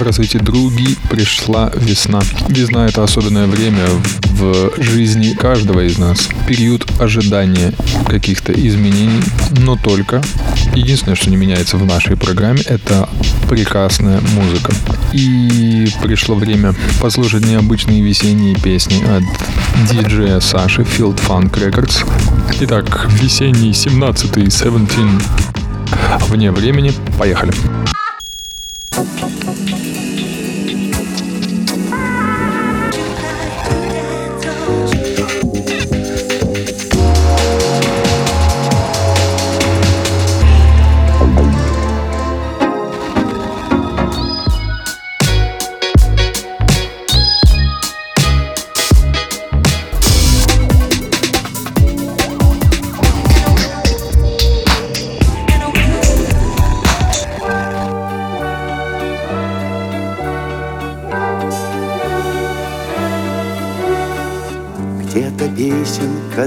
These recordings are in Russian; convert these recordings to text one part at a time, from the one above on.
Здравствуйте, други! Пришла весна. Весна – это особенное время в жизни каждого из нас. Период ожидания каких-то изменений, но только. Единственное, что не меняется в нашей программе, это прекрасная музыка. И пришло время послушать необычные весенние песни от диджея Саши Field Funk Records. Итак, весенний 17-й 17 вне времени. Поехали.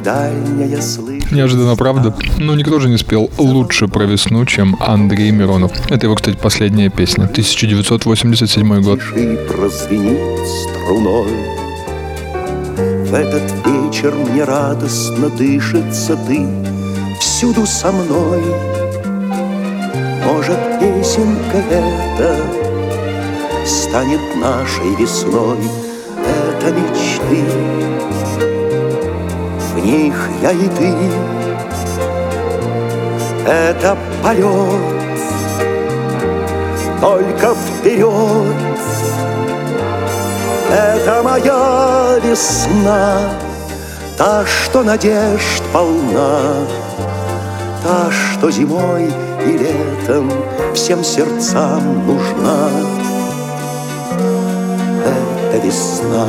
Дальняя слышит. Неожиданно, правда? Ну, никто же не спел лучше про весну, чем Андрей Миронов. Это его, кстати, последняя песня. 1987 год. струной. В этот вечер мне радостно дышится ты Всюду со мной. Может, песенка эта Станет нашей весной. Это мечты в них я и ты. Это полет, только вперед. Это моя весна, та, что надежд полна, та, что зимой и летом всем сердцам нужна. Это весна.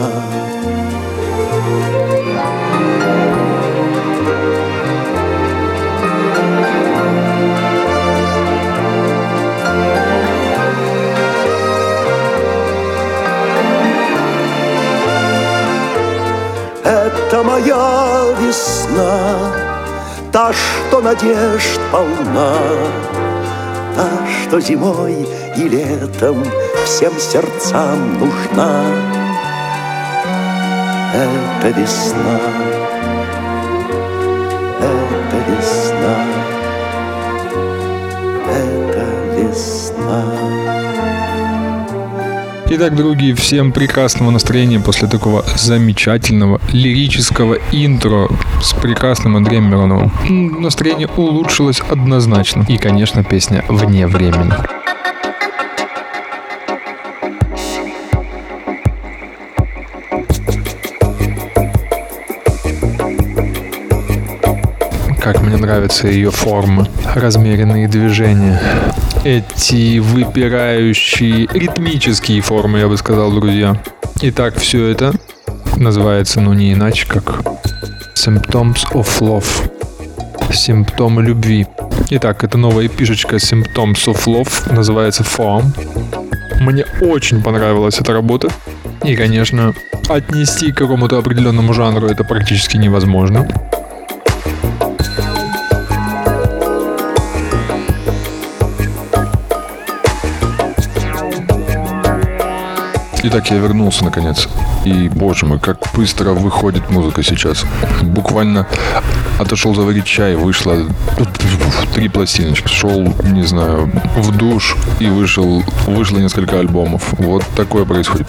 Это моя весна, та, что надежд полна, та, что зимой и летом всем сердцам нужна. Это весна, Итак, другие, всем прекрасного настроения после такого замечательного лирического интро с прекрасным Андреем Мироновым. Настроение улучшилось однозначно. И, конечно, песня «Вне времени». Как мне нравятся ее формы, размеренные движения. Эти выпирающие ритмические формы, я бы сказал, друзья. Итак, все это называется, ну не иначе, как Symptoms of Love. Симптомы любви. Итак, это новая пишечка Symptoms of Love, называется Form. Мне очень понравилась эта работа. И, конечно, отнести к какому-то определенному жанру это практически невозможно. Итак, я вернулся наконец. И, боже мой, как быстро выходит музыка сейчас. Буквально отошел заварить чай, вышло три пластиночки. Шел, не знаю, в душ и вышел, вышло несколько альбомов. Вот такое происходит.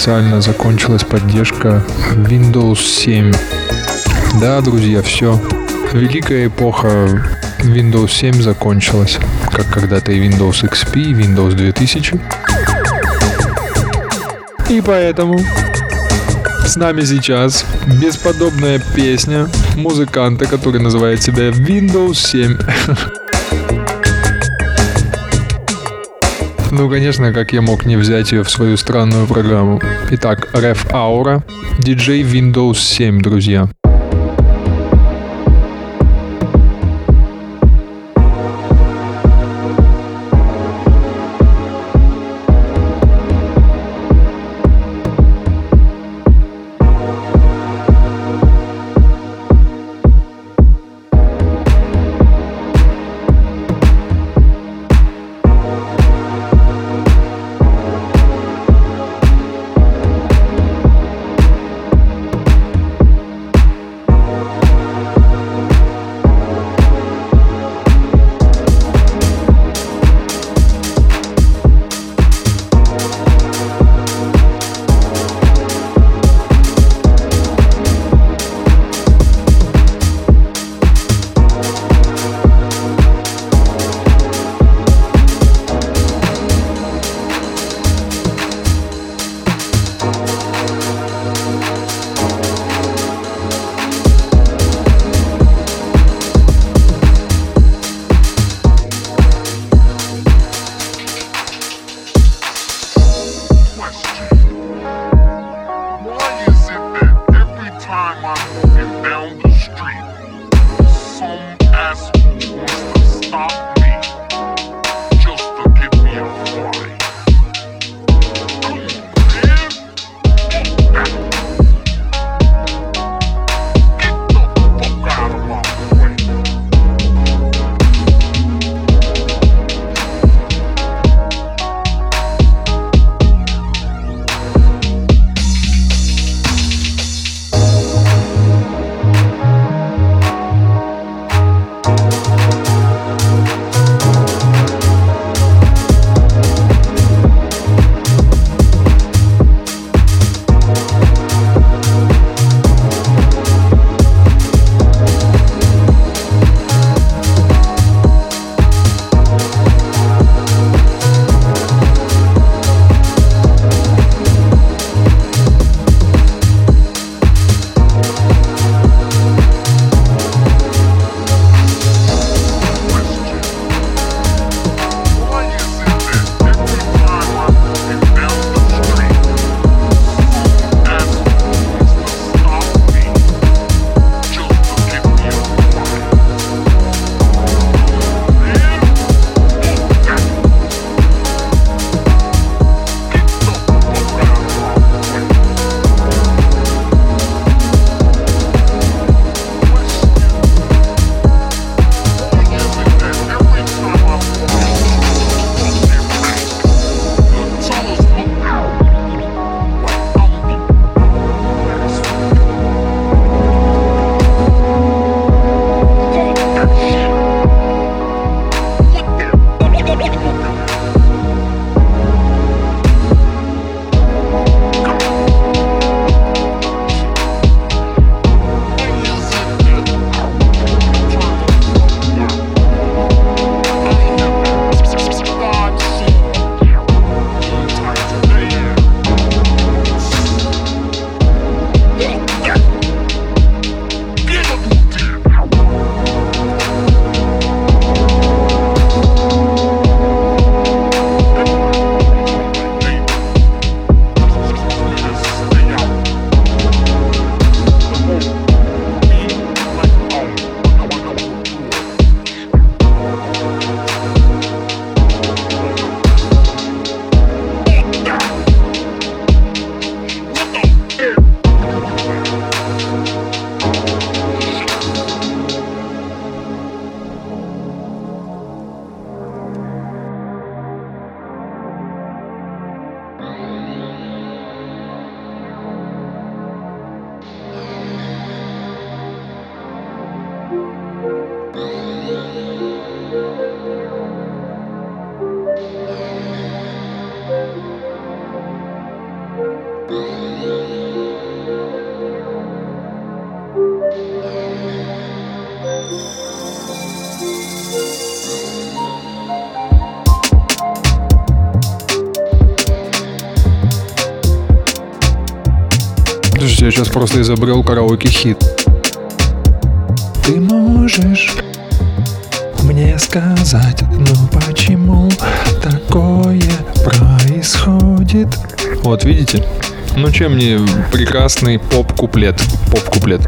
Официально закончилась поддержка Windows 7. Да, друзья, все. Великая эпоха Windows 7 закончилась, как когда-то и Windows XP, и Windows 2000. И поэтому с нами сейчас бесподобная песня музыканта, который называет себя Windows 7. Ну, конечно, как я мог не взять ее в свою странную программу. Итак, Ref Aura, DJ Windows 7, друзья. Просто изобрел караоке-хит. Ты можешь мне сказать, ну почему такое происходит? Вот видите? Ну чем не прекрасный поп-куплет? Поп-куплет.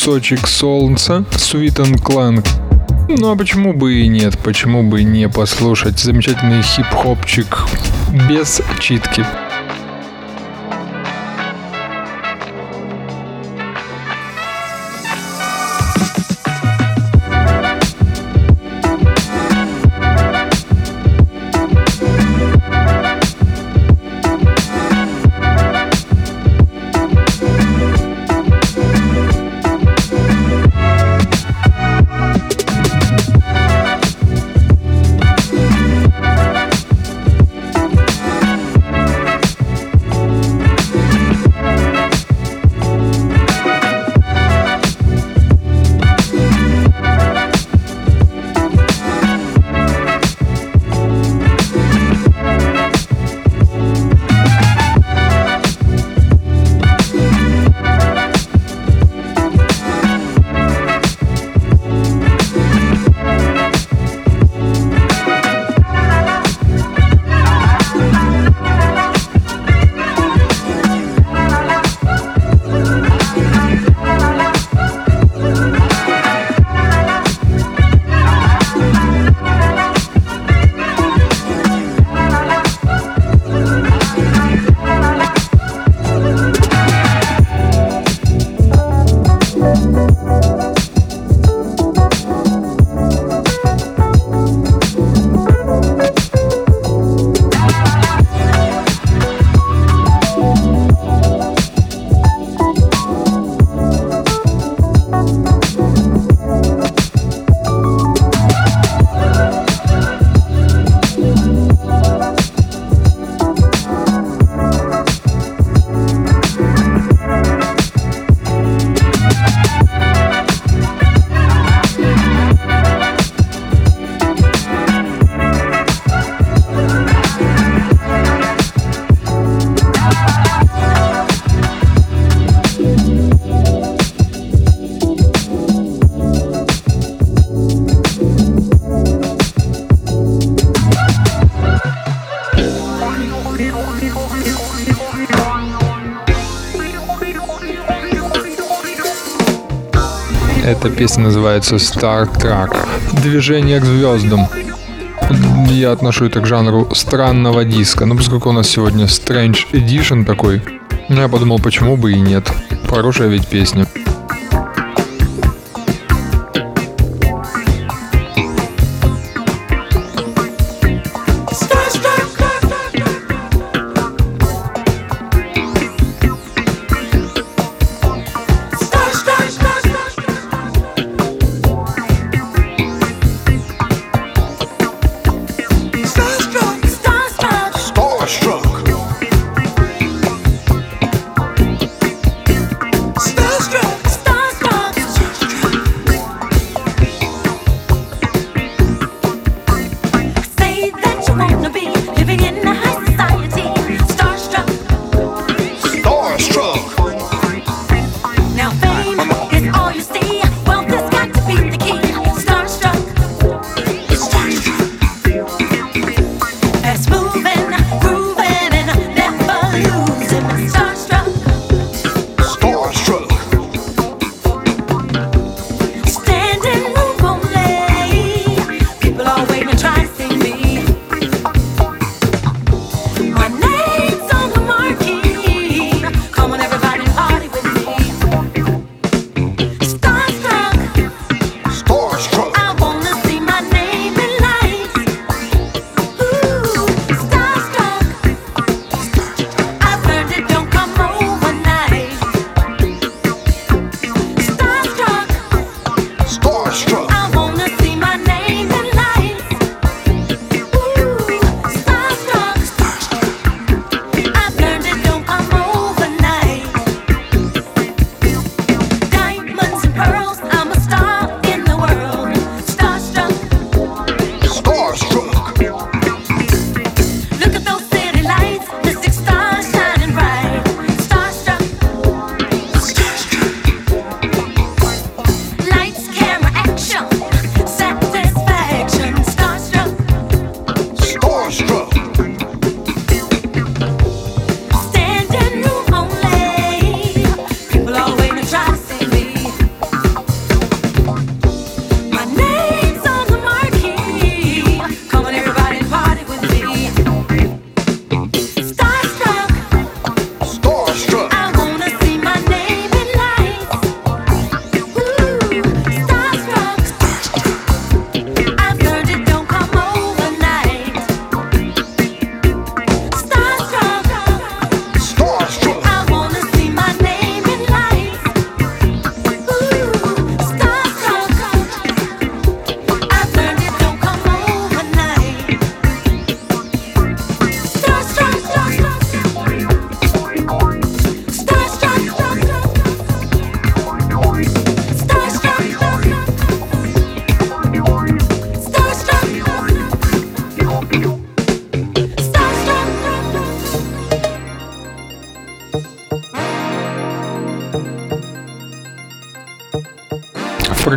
Кусочек солнца, Sweet and Clank. Ну а почему бы и нет, почему бы не послушать замечательный хип-хопчик без читки. Эта песня называется Star Trek. Движение к звездам. Я отношу это к жанру странного диска. Но поскольку у нас сегодня Strange Edition такой, я подумал, почему бы и нет. Хорошая ведь песня.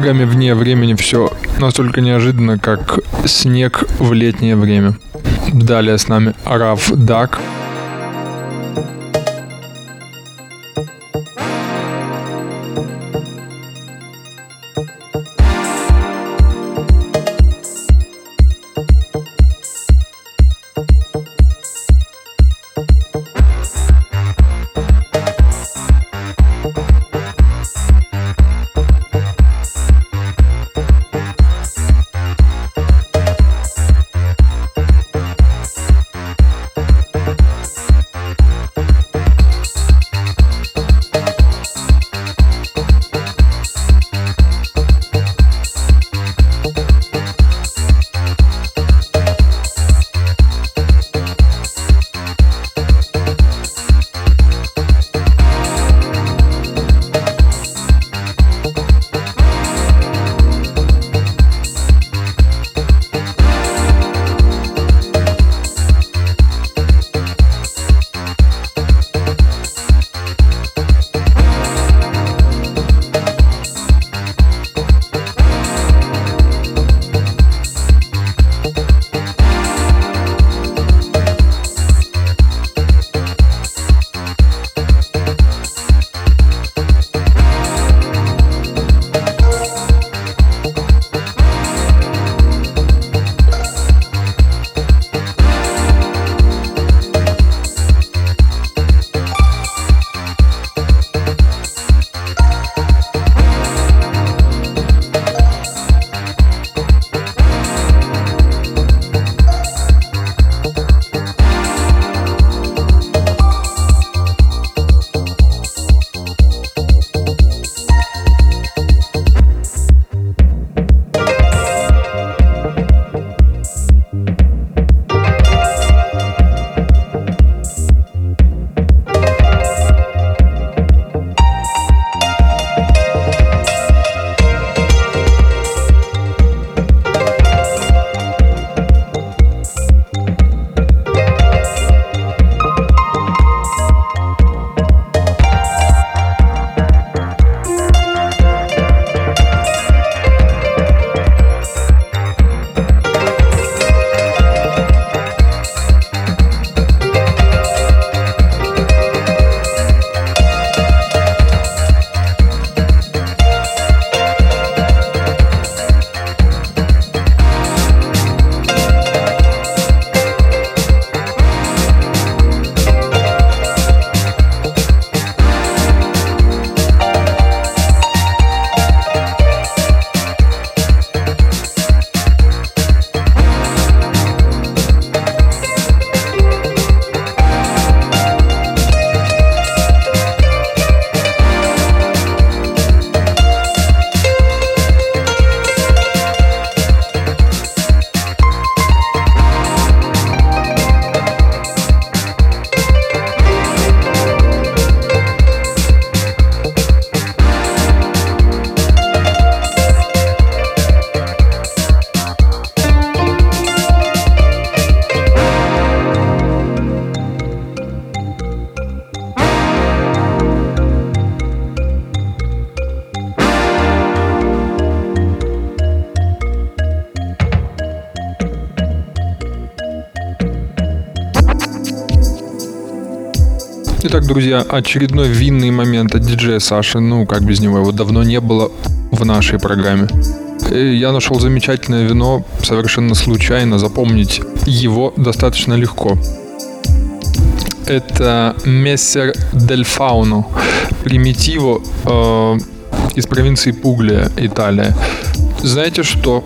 Программе «Вне времени» все настолько неожиданно, как снег в летнее время. Далее с нами Раф Дак – Итак, друзья, очередной винный момент от диджея Саши. Ну, как без него, его давно не было в нашей программе. И я нашел замечательное вино совершенно случайно. Запомнить его достаточно легко. Это Мессер Дель Фауно. Примитиво э, из провинции Пуглия, Италия. Знаете, что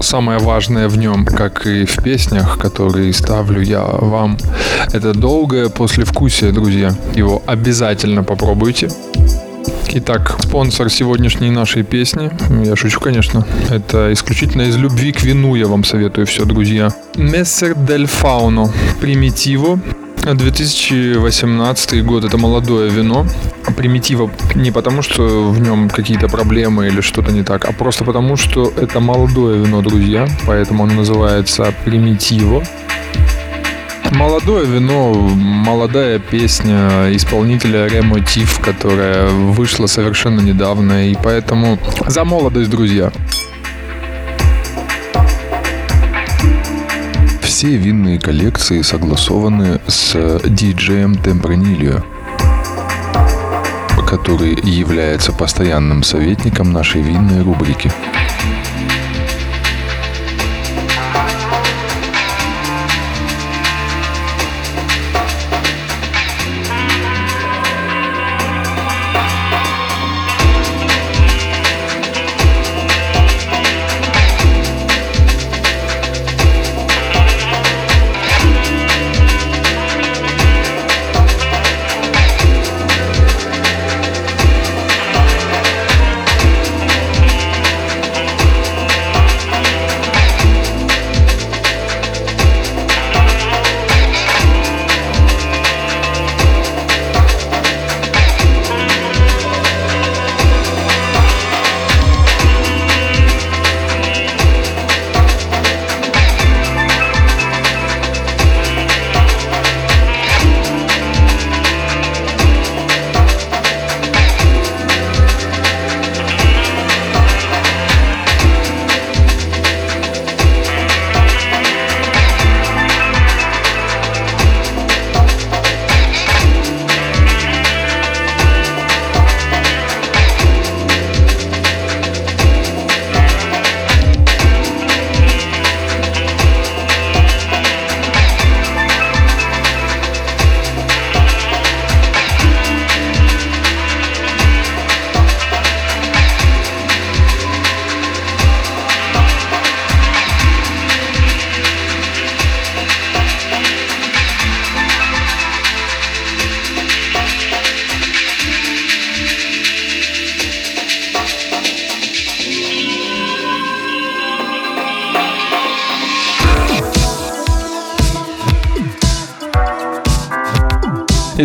самое важное в нем, как и в песнях, которые ставлю я вам, это долгое послевкусие, друзья. Его обязательно попробуйте. Итак, спонсор сегодняшней нашей песни, я шучу, конечно, это исключительно из любви к вину я вам советую все, друзья. Мессер Дель Фауно, Примитиво, 2018 год это молодое вино. Примитива не потому, что в нем какие-то проблемы или что-то не так, а просто потому, что это молодое вино, друзья. Поэтому оно называется Примитиво. Молодое вино, молодая песня исполнителя Ремотив, которая вышла совершенно недавно, и поэтому за молодость, друзья. Все винные коллекции согласованы с диджеем Темпранильо, который является постоянным советником нашей винной рубрики.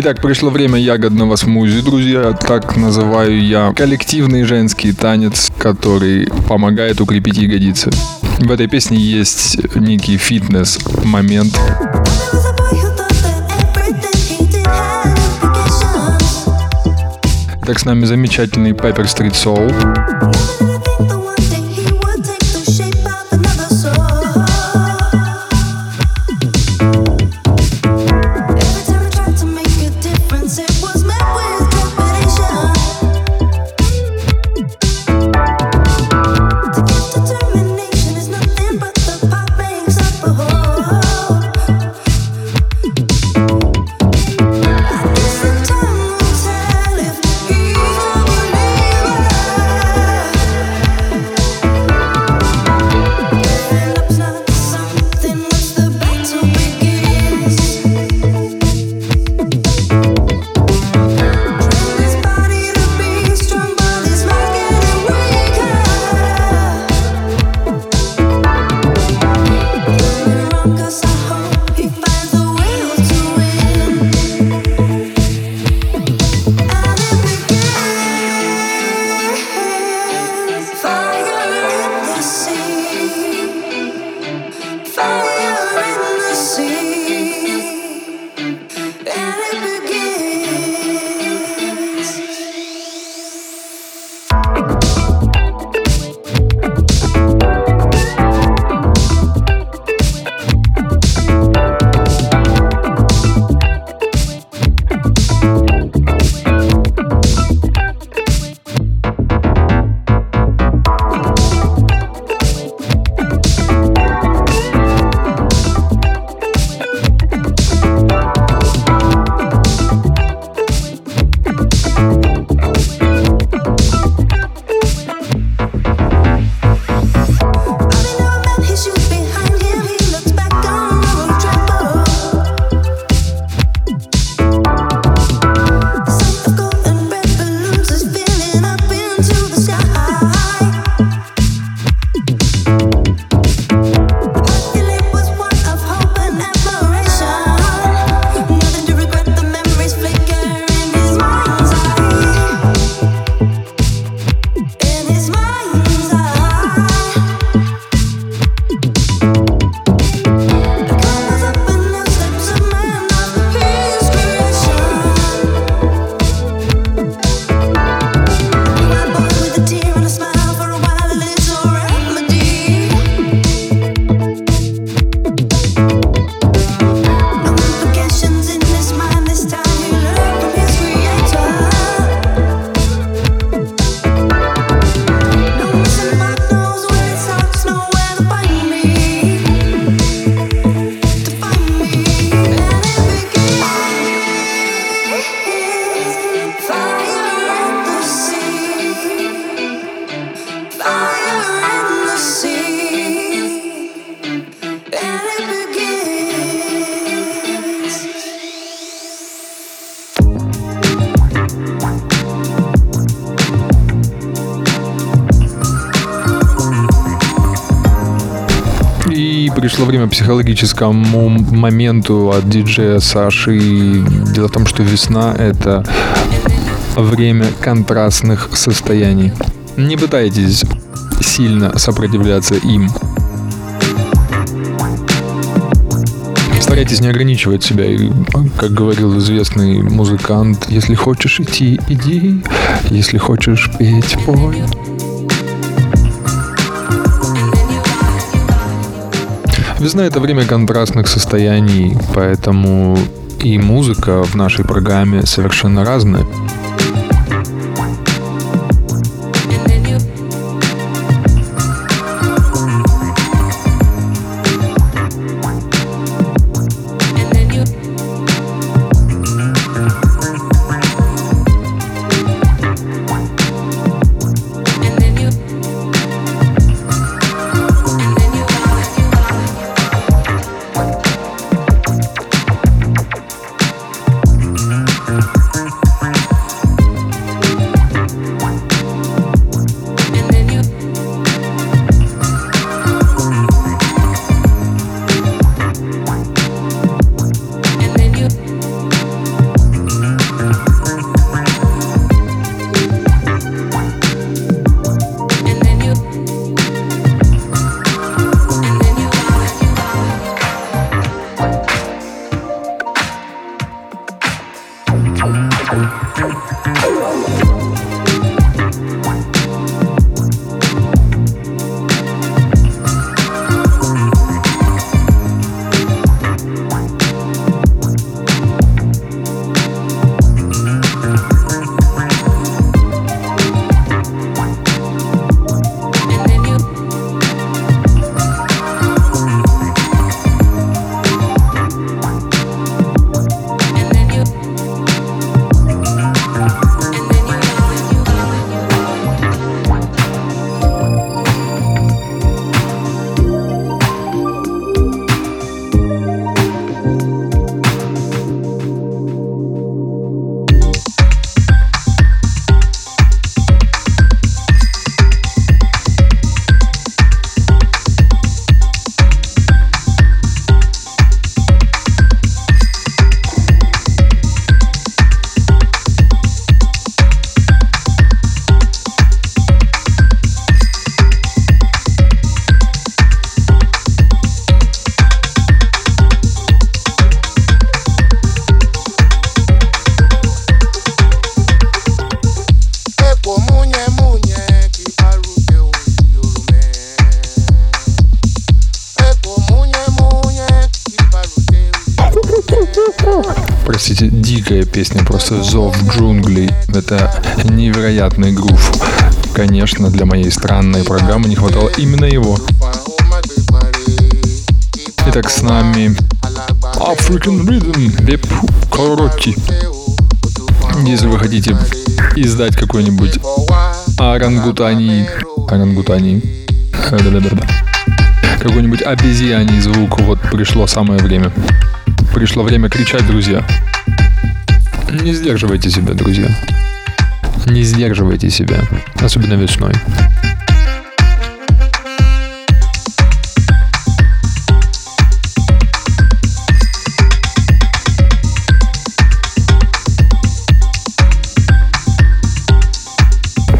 Итак, пришло время ягодного смузи, друзья. Так называю я коллективный женский танец, который помогает укрепить ягодицы. В этой песне есть некий фитнес-момент. Так с нами замечательный Pepper Street Soul. Психологическому моменту от диджея Саши. Дело в том, что весна — это время контрастных состояний. Не пытайтесь сильно сопротивляться им. Старайтесь не ограничивать себя. И, как говорил известный музыкант, если хочешь идти, иди. Если хочешь петь, пой. Весна — это время контрастных состояний, поэтому и музыка в нашей программе совершенно разная. Песня просто «Зов джунглей». Это невероятный грув. Конечно, для моей странной программы не хватало именно его. Итак, с нами African Rhythm Веб Короти. Если вы хотите издать какой-нибудь орангутани, орангутани, какой-нибудь обезьяний звук, вот пришло самое время. Пришло время кричать, друзья. Не сдерживайте себя, друзья. Не сдерживайте себя, особенно весной.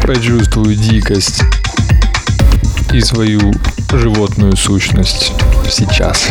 Почувствую дикость и свою животную сущность сейчас.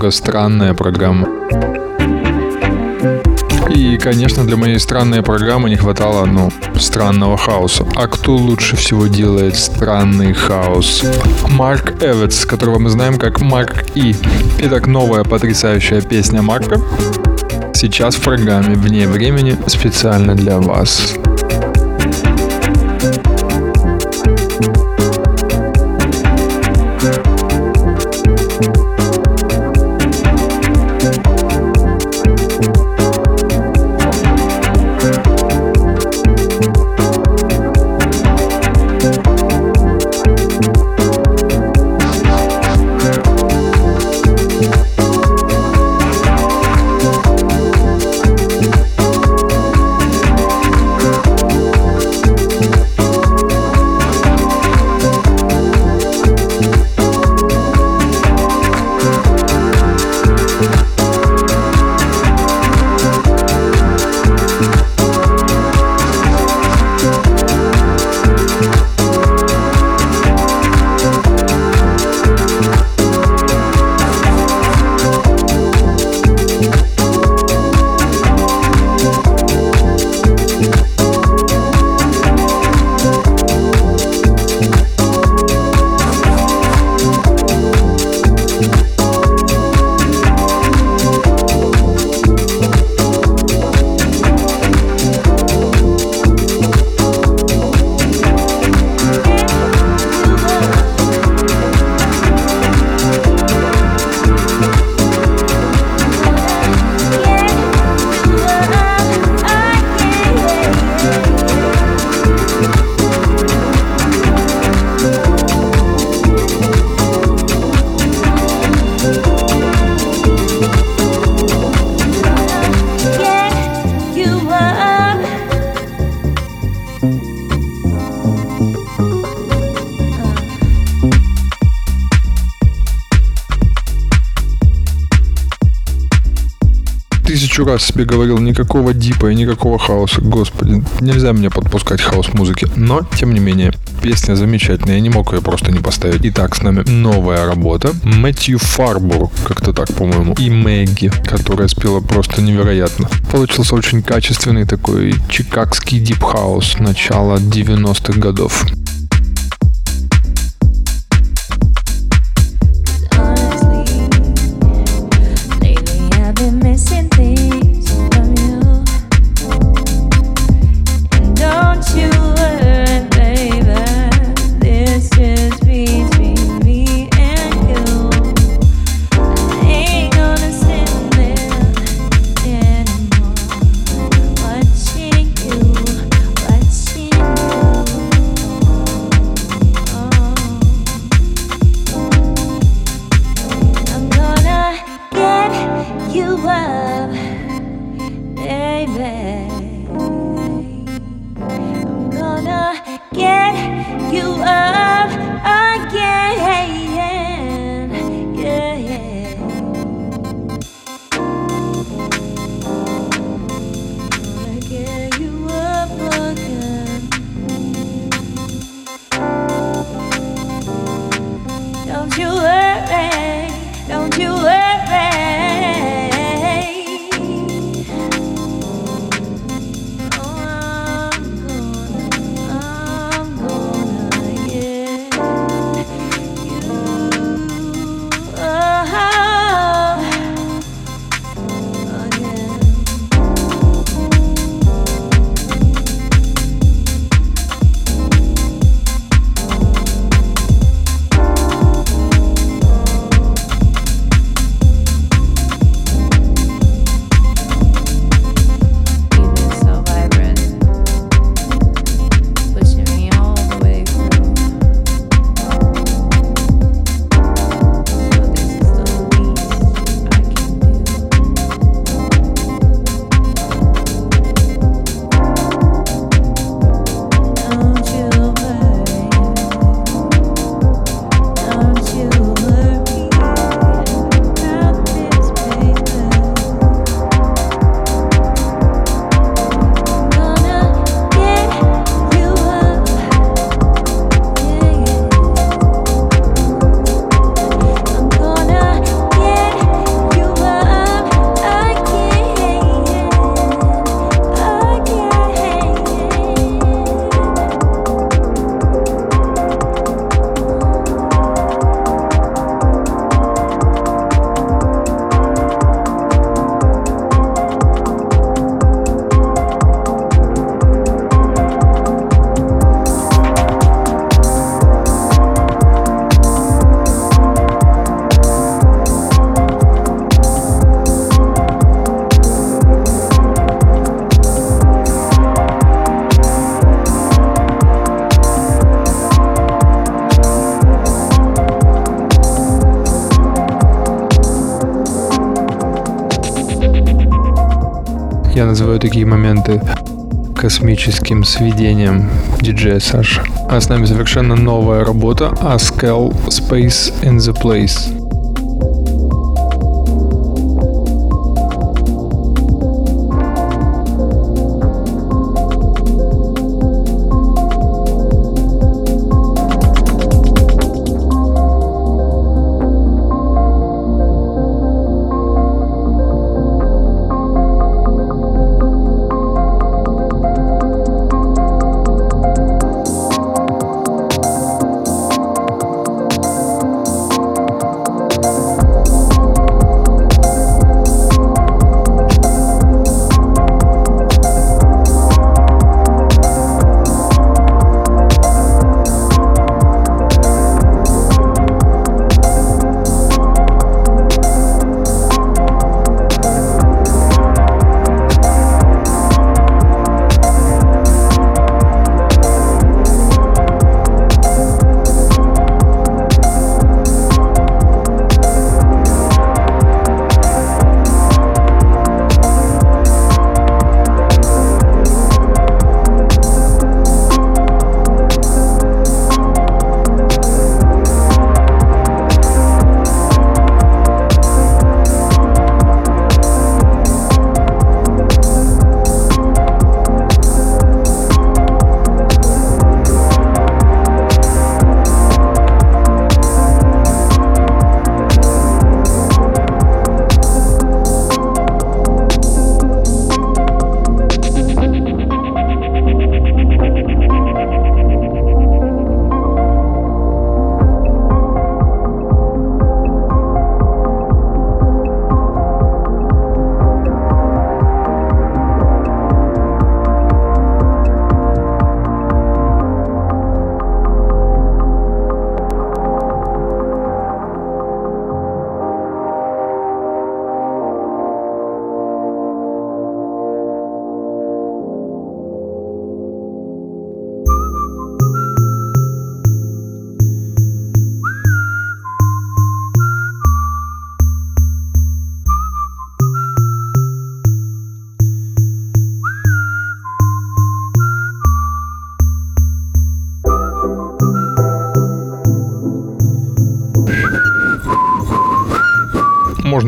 Немного странная программа. И, конечно, для моей странной программы не хватало, ну, странного хаоса. А кто лучше всего делает странный хаос? Марк Эвитс, которого мы знаем как Марк И. Итак, новая потрясающая песня Марка. Сейчас в программе «Вне времени» специально для вас. Раз себе говорил, никакого дипа и никакого хауса. Господи, нельзя мне подпускать хаус-музыки. Но, тем не менее, песня замечательная, я не мог ее просто не поставить. Итак, с нами новая работа. Мэтью Фарбур, как-то так, по-моему, и Мэгги, которая спела просто невероятно. Получился очень качественный такой чикагский дип-хаус начала 90-х годов. Сведением диджея Саша. А с нами совершенно новая работа Askel Space in the Place.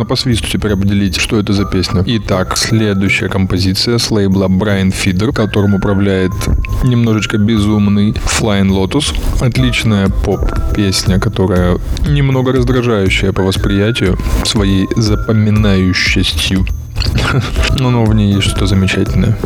Можно по свисту теперь определить, что это за песня. Итак, следующая композиция с лейбла Brian Feeder, которым управляет немножечко безумный Flying Lotus. Отличная поп-песня, которая немного раздражающая по восприятию своей запоминающестью. Но в ней есть что-то замечательное.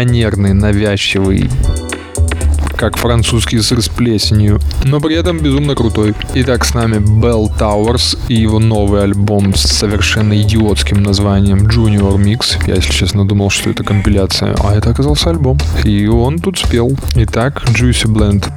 манерный, навязчивый, как французский сыр с плесенью, но при этом безумно крутой. Итак, с нами Bell Towers и его новый альбом с совершенно идиотским названием Junior Mix. Я, если честно, думал, что это компиляция, а это оказался альбом. И он тут спел. Итак, Juicy Blend.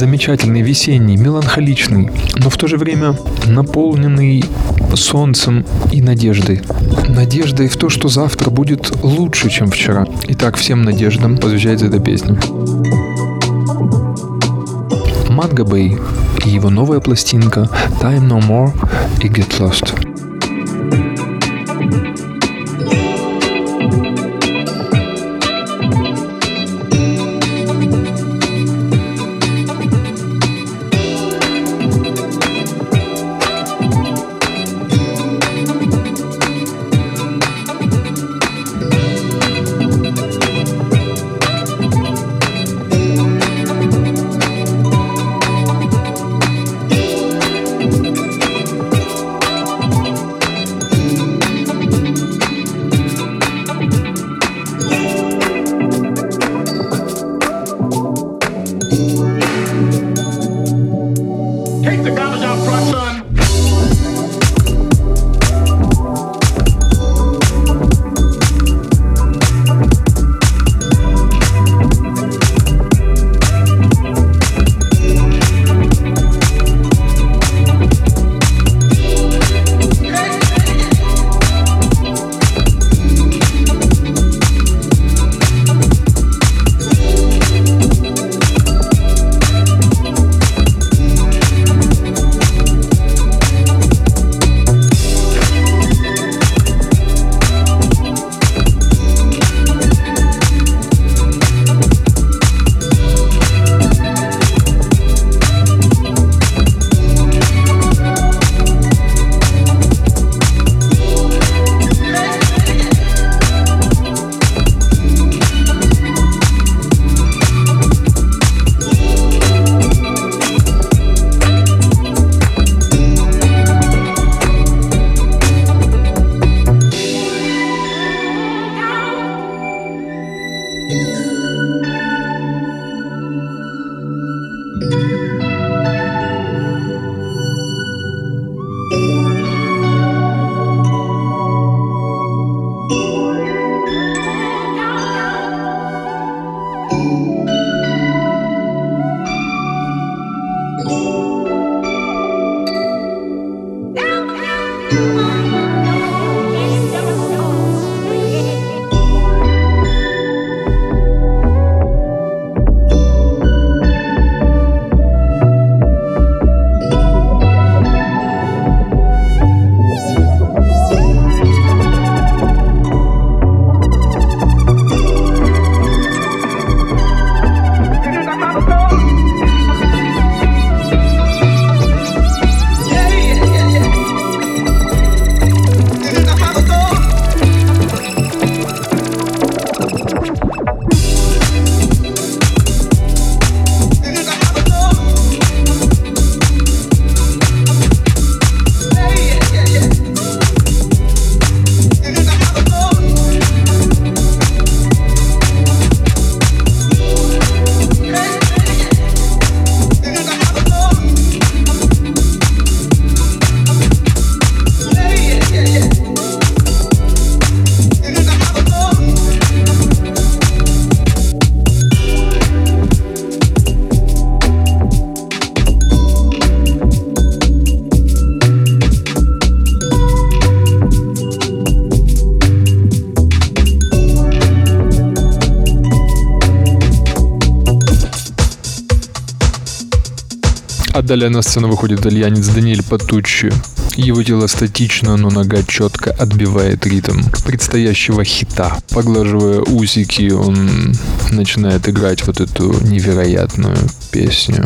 замечательный, весенний, меланхоличный, но в то же время наполненный солнцем и надеждой. Надеждой в то, что завтра будет лучше, чем вчера. Итак, всем надеждам посвящается эта песня. Манго Бэй и его новая пластинка Time No More и Get Lost. Далее на сцену выходит итальянец Даниэль Патуччи. Его тело статично, но нога четко отбивает ритм предстоящего хита. Поглаживая усики, он начинает играть вот эту невероятную песню.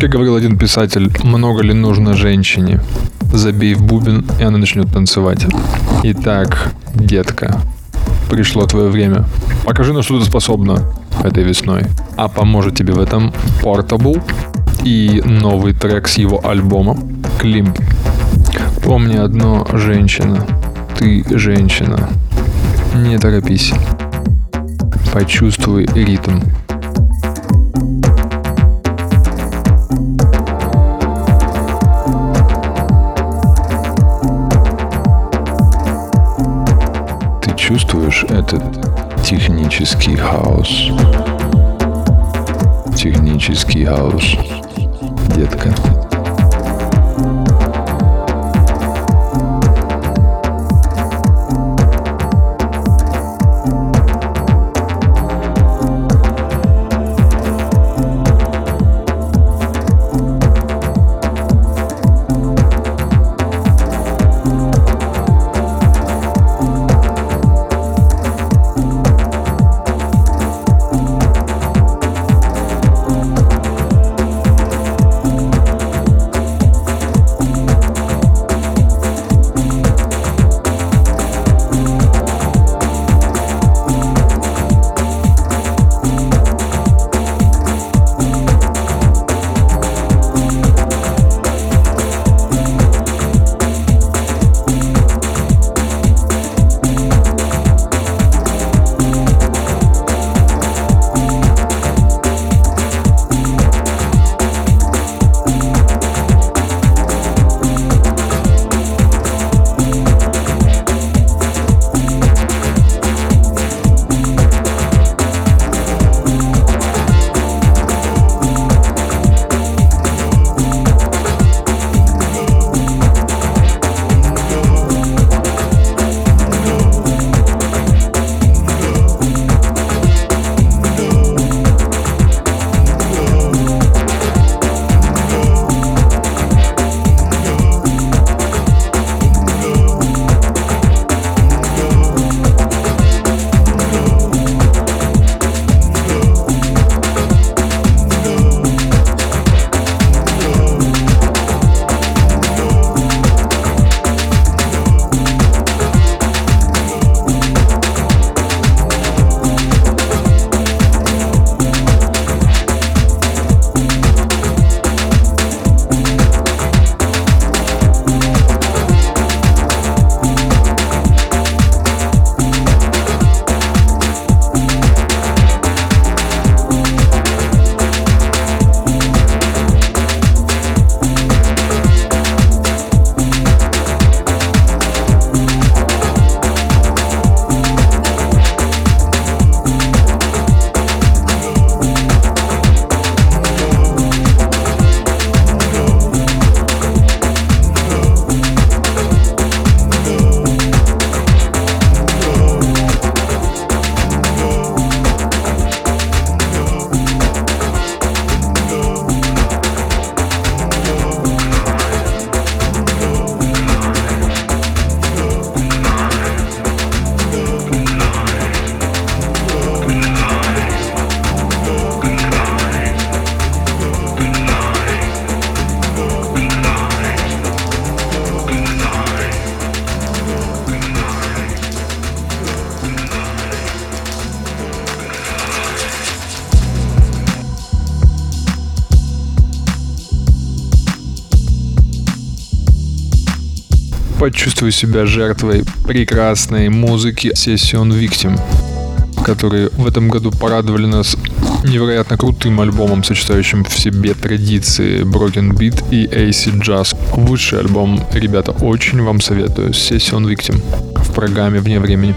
Как говорил один писатель, много ли нужно женщине? Забей в бубен, и она начнет танцевать. Итак, детка, пришло твое время. Покажи, на что ты способна этой весной. А поможет тебе в этом Portable и новый трек с его альбома Климп. Помни одно, женщина. Ты женщина. Не торопись. Почувствуй ритм. Чувствуешь этот технический хаос? Технический хаос, детка. Почувствуй себя жертвой прекрасной музыки Session Victim, которые в этом году порадовали нас невероятно крутым альбомом, сочетающим в себе традиции Broken Beat и AC Jazz. Высший альбом, ребята, очень вам советую. Session Victim в программе «Вне времени».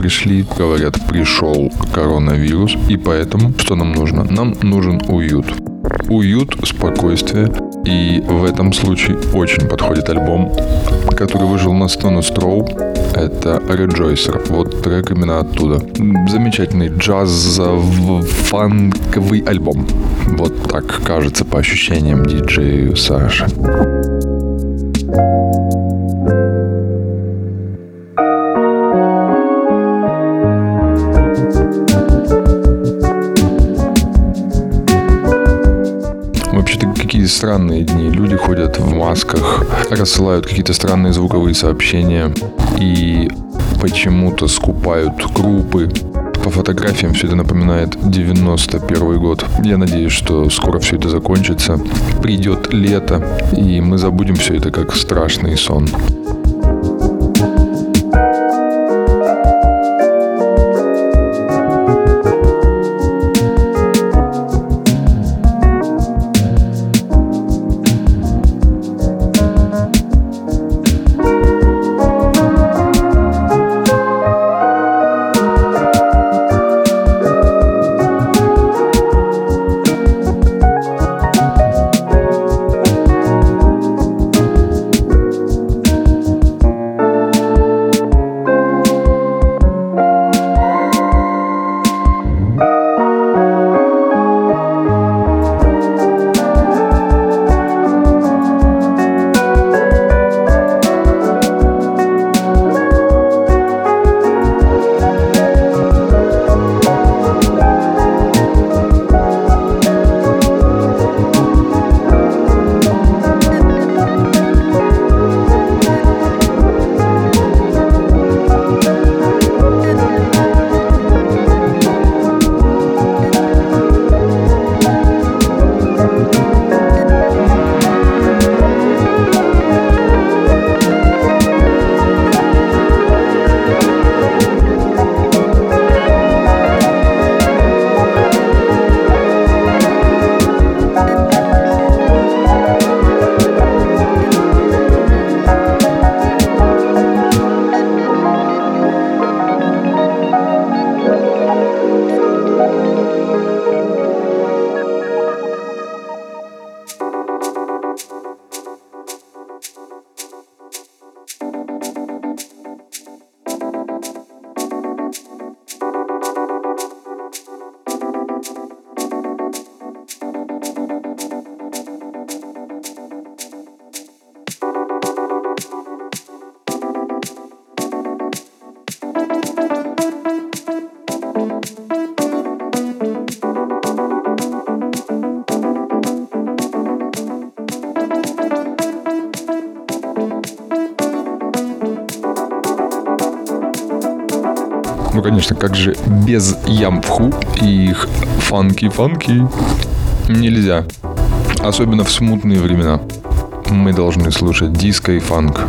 Пришли. Говорят, пришел коронавирус. И поэтому что нам нужно? Нам нужен уют. Уют, спокойствие. И в этом случае очень подходит альбом, который вышел на Stone Throw. Это Rejoicer. Вот трек именно оттуда. Замечательный джаз-фанковый альбом. Вот так кажется по ощущениям диджею Саши. Странные дни. Люди ходят в масках, рассылают какие-то странные звуковые сообщения и почему-то скупают крупы. По фотографиям все это напоминает 91 год. Я надеюсь, что скоро все это закончится. Придет лето, и мы забудем все это как страшный сон. Как же без ямфху и их фанки-фанки нельзя. Особенно в смутные времена. Мы должны слушать диско и фанк.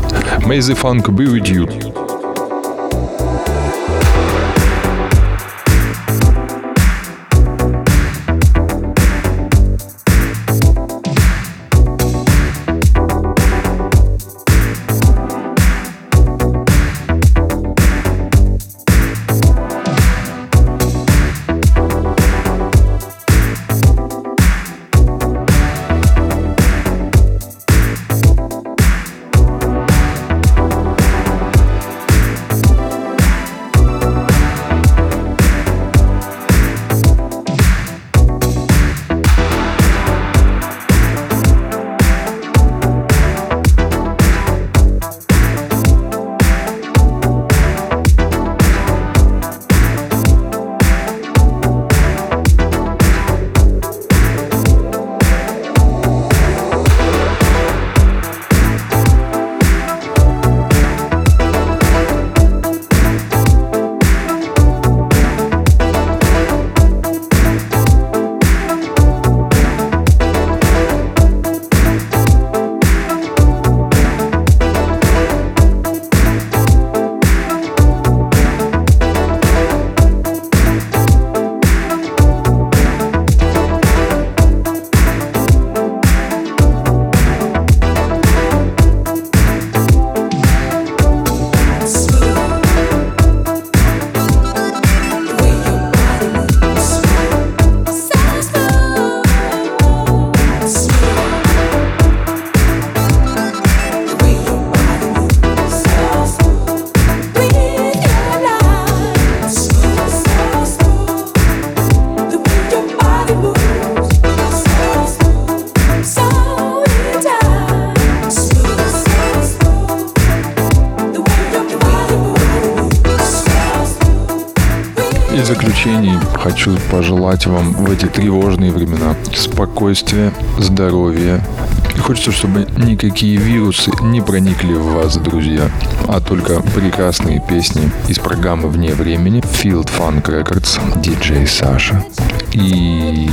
May the funk be with you. Хочу пожелать вам в эти тревожные времена спокойствия, здоровья. И хочется, чтобы никакие вирусы не проникли в вас, друзья, а только прекрасные песни из программы «Вне времени» Field Funk Records, диджей Саша. И